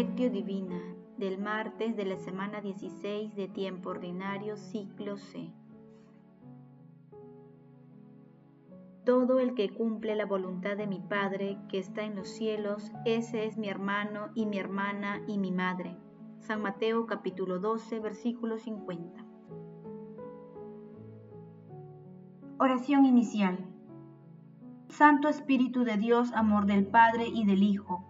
Lectio Divina del martes de la semana 16 de tiempo ordinario ciclo C. Todo el que cumple la voluntad de mi Padre que está en los cielos, ese es mi hermano y mi hermana y mi madre. San Mateo capítulo 12 versículo 50. Oración inicial. Santo Espíritu de Dios, amor del Padre y del Hijo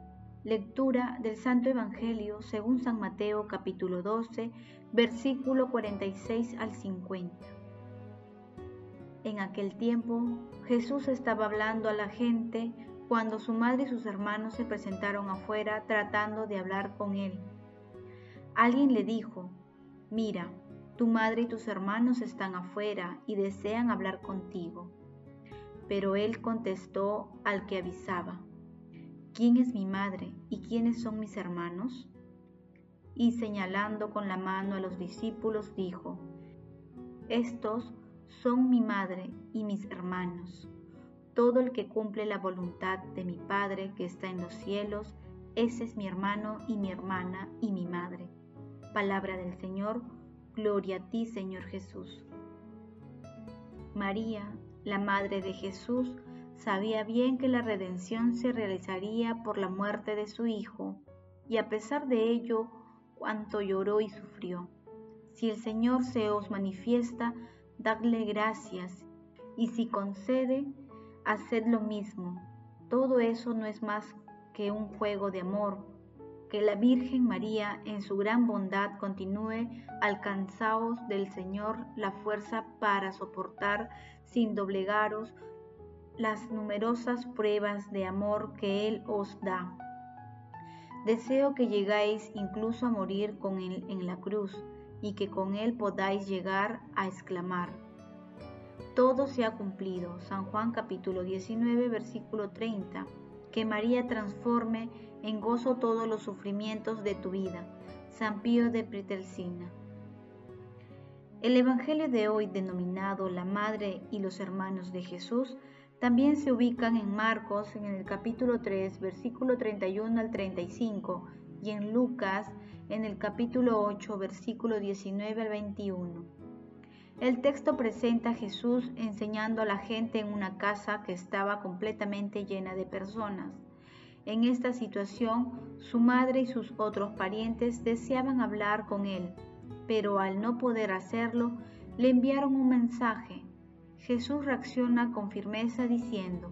Lectura del Santo Evangelio según San Mateo capítulo 12, versículo 46 al 50. En aquel tiempo Jesús estaba hablando a la gente cuando su madre y sus hermanos se presentaron afuera tratando de hablar con él. Alguien le dijo, mira, tu madre y tus hermanos están afuera y desean hablar contigo. Pero él contestó al que avisaba, ¿quién es mi madre y quiénes son mis hermanos? Y señalando con la mano a los discípulos, dijo, Estos son mi madre y mis hermanos. Todo el que cumple la voluntad de mi Padre que está en los cielos, ese es mi hermano y mi hermana y mi madre. Palabra del Señor, gloria a ti Señor Jesús. María, la Madre de Jesús, Sabía bien que la redención se realizaría por la muerte de su Hijo, y a pesar de ello, cuánto lloró y sufrió. Si el Señor se os manifiesta, dadle gracias, y si concede, haced lo mismo. Todo eso no es más que un juego de amor. Que la Virgen María, en su gran bondad, continúe alcanzaos del Señor la fuerza para soportar sin doblegaros las numerosas pruebas de amor que Él os da. Deseo que llegáis incluso a morir con Él en la cruz y que con Él podáis llegar a exclamar, todo se ha cumplido. San Juan capítulo 19 versículo 30. Que María transforme en gozo todos los sufrimientos de tu vida. San Pío de Pretelcina. El Evangelio de hoy, denominado La Madre y los Hermanos de Jesús, también se ubican en Marcos en el capítulo 3, versículo 31 al 35 y en Lucas en el capítulo 8, versículo 19 al 21. El texto presenta a Jesús enseñando a la gente en una casa que estaba completamente llena de personas. En esta situación, su madre y sus otros parientes deseaban hablar con él, pero al no poder hacerlo, le enviaron un mensaje Jesús reacciona con firmeza diciendo,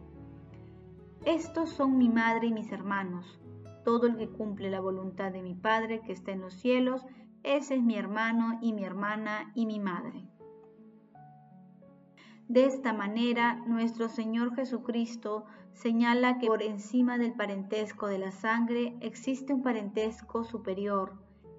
Estos son mi madre y mis hermanos. Todo el que cumple la voluntad de mi Padre que está en los cielos, ese es mi hermano y mi hermana y mi madre. De esta manera, nuestro Señor Jesucristo señala que por encima del parentesco de la sangre existe un parentesco superior,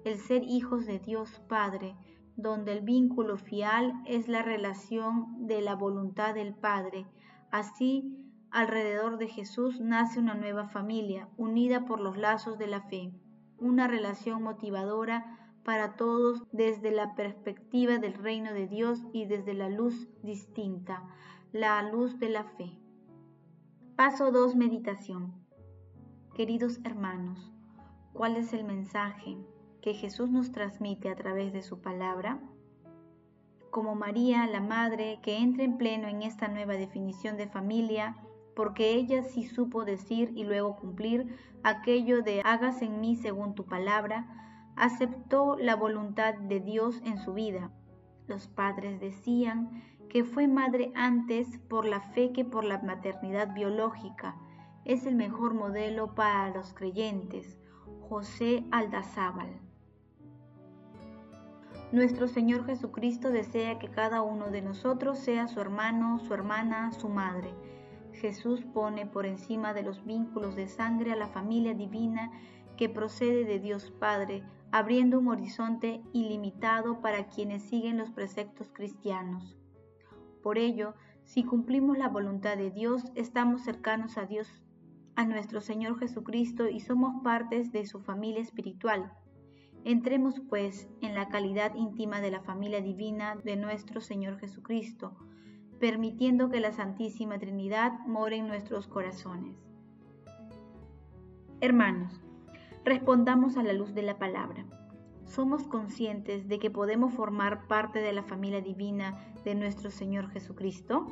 el ser hijos de Dios Padre, donde el vínculo fial es la relación de la voluntad del Padre. Así, alrededor de Jesús nace una nueva familia, unida por los lazos de la fe, una relación motivadora para todos desde la perspectiva del reino de Dios y desde la luz distinta, la luz de la fe. Paso 2. Meditación. Queridos hermanos, ¿cuál es el mensaje? Que Jesús nos transmite a través de su palabra, como María, la Madre, que entra en pleno en esta nueva definición de familia, porque ella sí supo decir y luego cumplir aquello de hagas en mí según tu palabra, aceptó la voluntad de Dios en su vida. Los padres decían que fue madre antes por la fe que por la maternidad biológica. Es el mejor modelo para los creyentes. José Aldazábal. Nuestro Señor Jesucristo desea que cada uno de nosotros sea su hermano, su hermana, su madre. Jesús pone por encima de los vínculos de sangre a la familia divina que procede de Dios Padre, abriendo un horizonte ilimitado para quienes siguen los preceptos cristianos. Por ello, si cumplimos la voluntad de Dios, estamos cercanos a Dios, a nuestro Señor Jesucristo y somos partes de su familia espiritual. Entremos pues en la calidad íntima de la familia divina de nuestro Señor Jesucristo, permitiendo que la Santísima Trinidad more en nuestros corazones. Hermanos, respondamos a la luz de la palabra. ¿Somos conscientes de que podemos formar parte de la familia divina de nuestro Señor Jesucristo?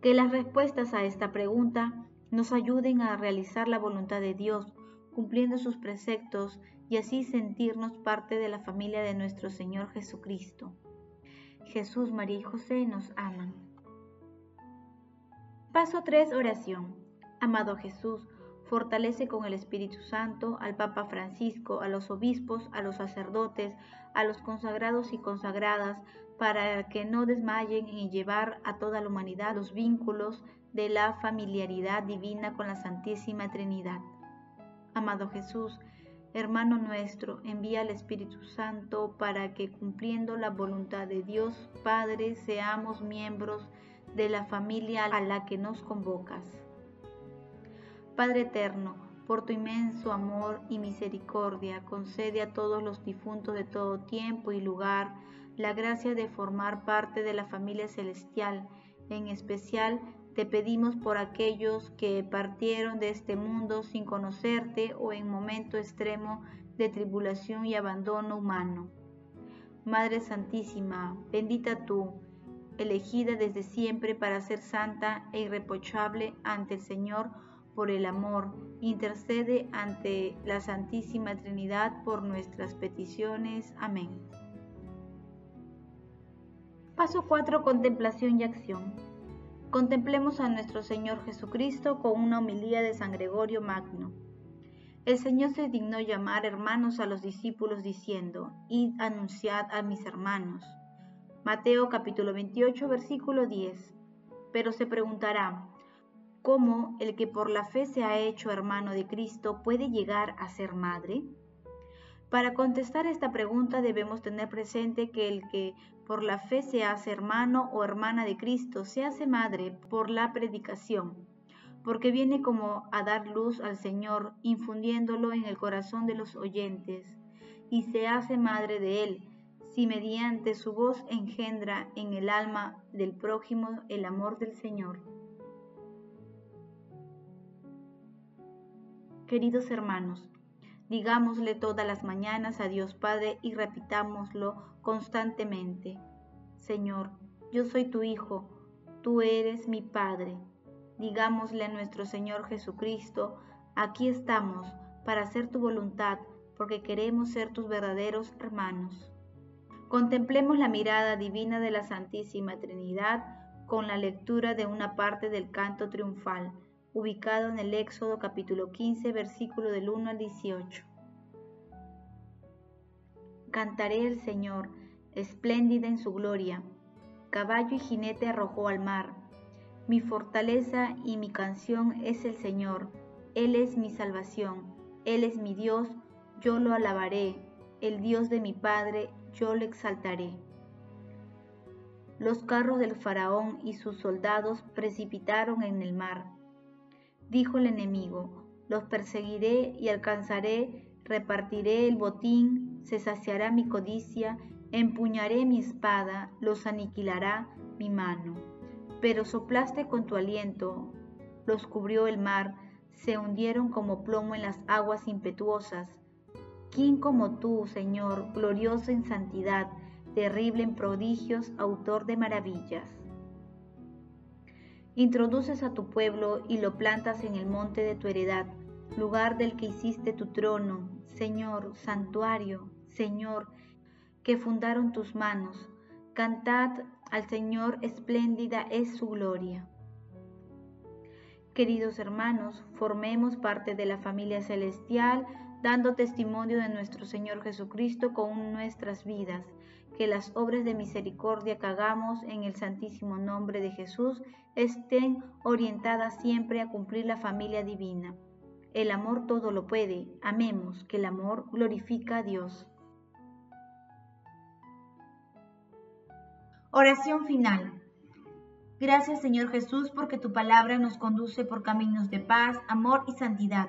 Que las respuestas a esta pregunta nos ayuden a realizar la voluntad de Dios, cumpliendo sus preceptos y así sentirnos parte de la familia de nuestro Señor Jesucristo. Jesús, María y José nos aman. Paso 3. Oración. Amado Jesús, fortalece con el Espíritu Santo al Papa Francisco, a los obispos, a los sacerdotes, a los consagrados y consagradas, para que no desmayen en llevar a toda la humanidad los vínculos de la familiaridad divina con la Santísima Trinidad. Amado Jesús, Hermano nuestro, envía al Espíritu Santo para que cumpliendo la voluntad de Dios Padre seamos miembros de la familia a la que nos convocas. Padre eterno, por tu inmenso amor y misericordia, concede a todos los difuntos de todo tiempo y lugar la gracia de formar parte de la familia celestial, en especial te pedimos por aquellos que partieron de este mundo sin conocerte o en momento extremo de tribulación y abandono humano. Madre Santísima, bendita tú, elegida desde siempre para ser santa e irreprochable ante el Señor por el amor, intercede ante la Santísima Trinidad por nuestras peticiones. Amén. Paso 4. Contemplación y acción. Contemplemos a nuestro Señor Jesucristo con una homilía de San Gregorio Magno. El Señor se dignó llamar hermanos a los discípulos diciendo, Id anunciad a mis hermanos. Mateo capítulo 28 versículo 10. Pero se preguntará, ¿cómo el que por la fe se ha hecho hermano de Cristo puede llegar a ser madre? Para contestar esta pregunta debemos tener presente que el que por la fe se hace hermano o hermana de Cristo, se hace madre por la predicación, porque viene como a dar luz al Señor, infundiéndolo en el corazón de los oyentes, y se hace madre de Él, si mediante su voz engendra en el alma del prójimo el amor del Señor. Queridos hermanos, Digámosle todas las mañanas a Dios Padre y repitámoslo constantemente. Señor, yo soy tu Hijo, tú eres mi Padre. Digámosle a nuestro Señor Jesucristo, aquí estamos para hacer tu voluntad, porque queremos ser tus verdaderos hermanos. Contemplemos la mirada divina de la Santísima Trinidad con la lectura de una parte del canto triunfal ubicado en el Éxodo capítulo 15, versículo del 1 al 18. Cantaré el Señor, espléndida en su gloria. Caballo y jinete arrojó al mar. Mi fortaleza y mi canción es el Señor. Él es mi salvación. Él es mi Dios, yo lo alabaré. El Dios de mi Padre, yo lo exaltaré. Los carros del faraón y sus soldados precipitaron en el mar dijo el enemigo, los perseguiré y alcanzaré, repartiré el botín, se saciará mi codicia, empuñaré mi espada, los aniquilará mi mano. Pero soplaste con tu aliento, los cubrió el mar, se hundieron como plomo en las aguas impetuosas. ¿Quién como tú, Señor, glorioso en santidad, terrible en prodigios, autor de maravillas? Introduces a tu pueblo y lo plantas en el monte de tu heredad, lugar del que hiciste tu trono, Señor, santuario, Señor, que fundaron tus manos. Cantad al Señor, espléndida es su gloria. Queridos hermanos, formemos parte de la familia celestial, dando testimonio de nuestro Señor Jesucristo con nuestras vidas que las obras de misericordia que hagamos en el santísimo nombre de Jesús estén orientadas siempre a cumplir la familia divina. El amor todo lo puede. Amemos, que el amor glorifica a Dios. Oración final. Gracias Señor Jesús porque tu palabra nos conduce por caminos de paz, amor y santidad.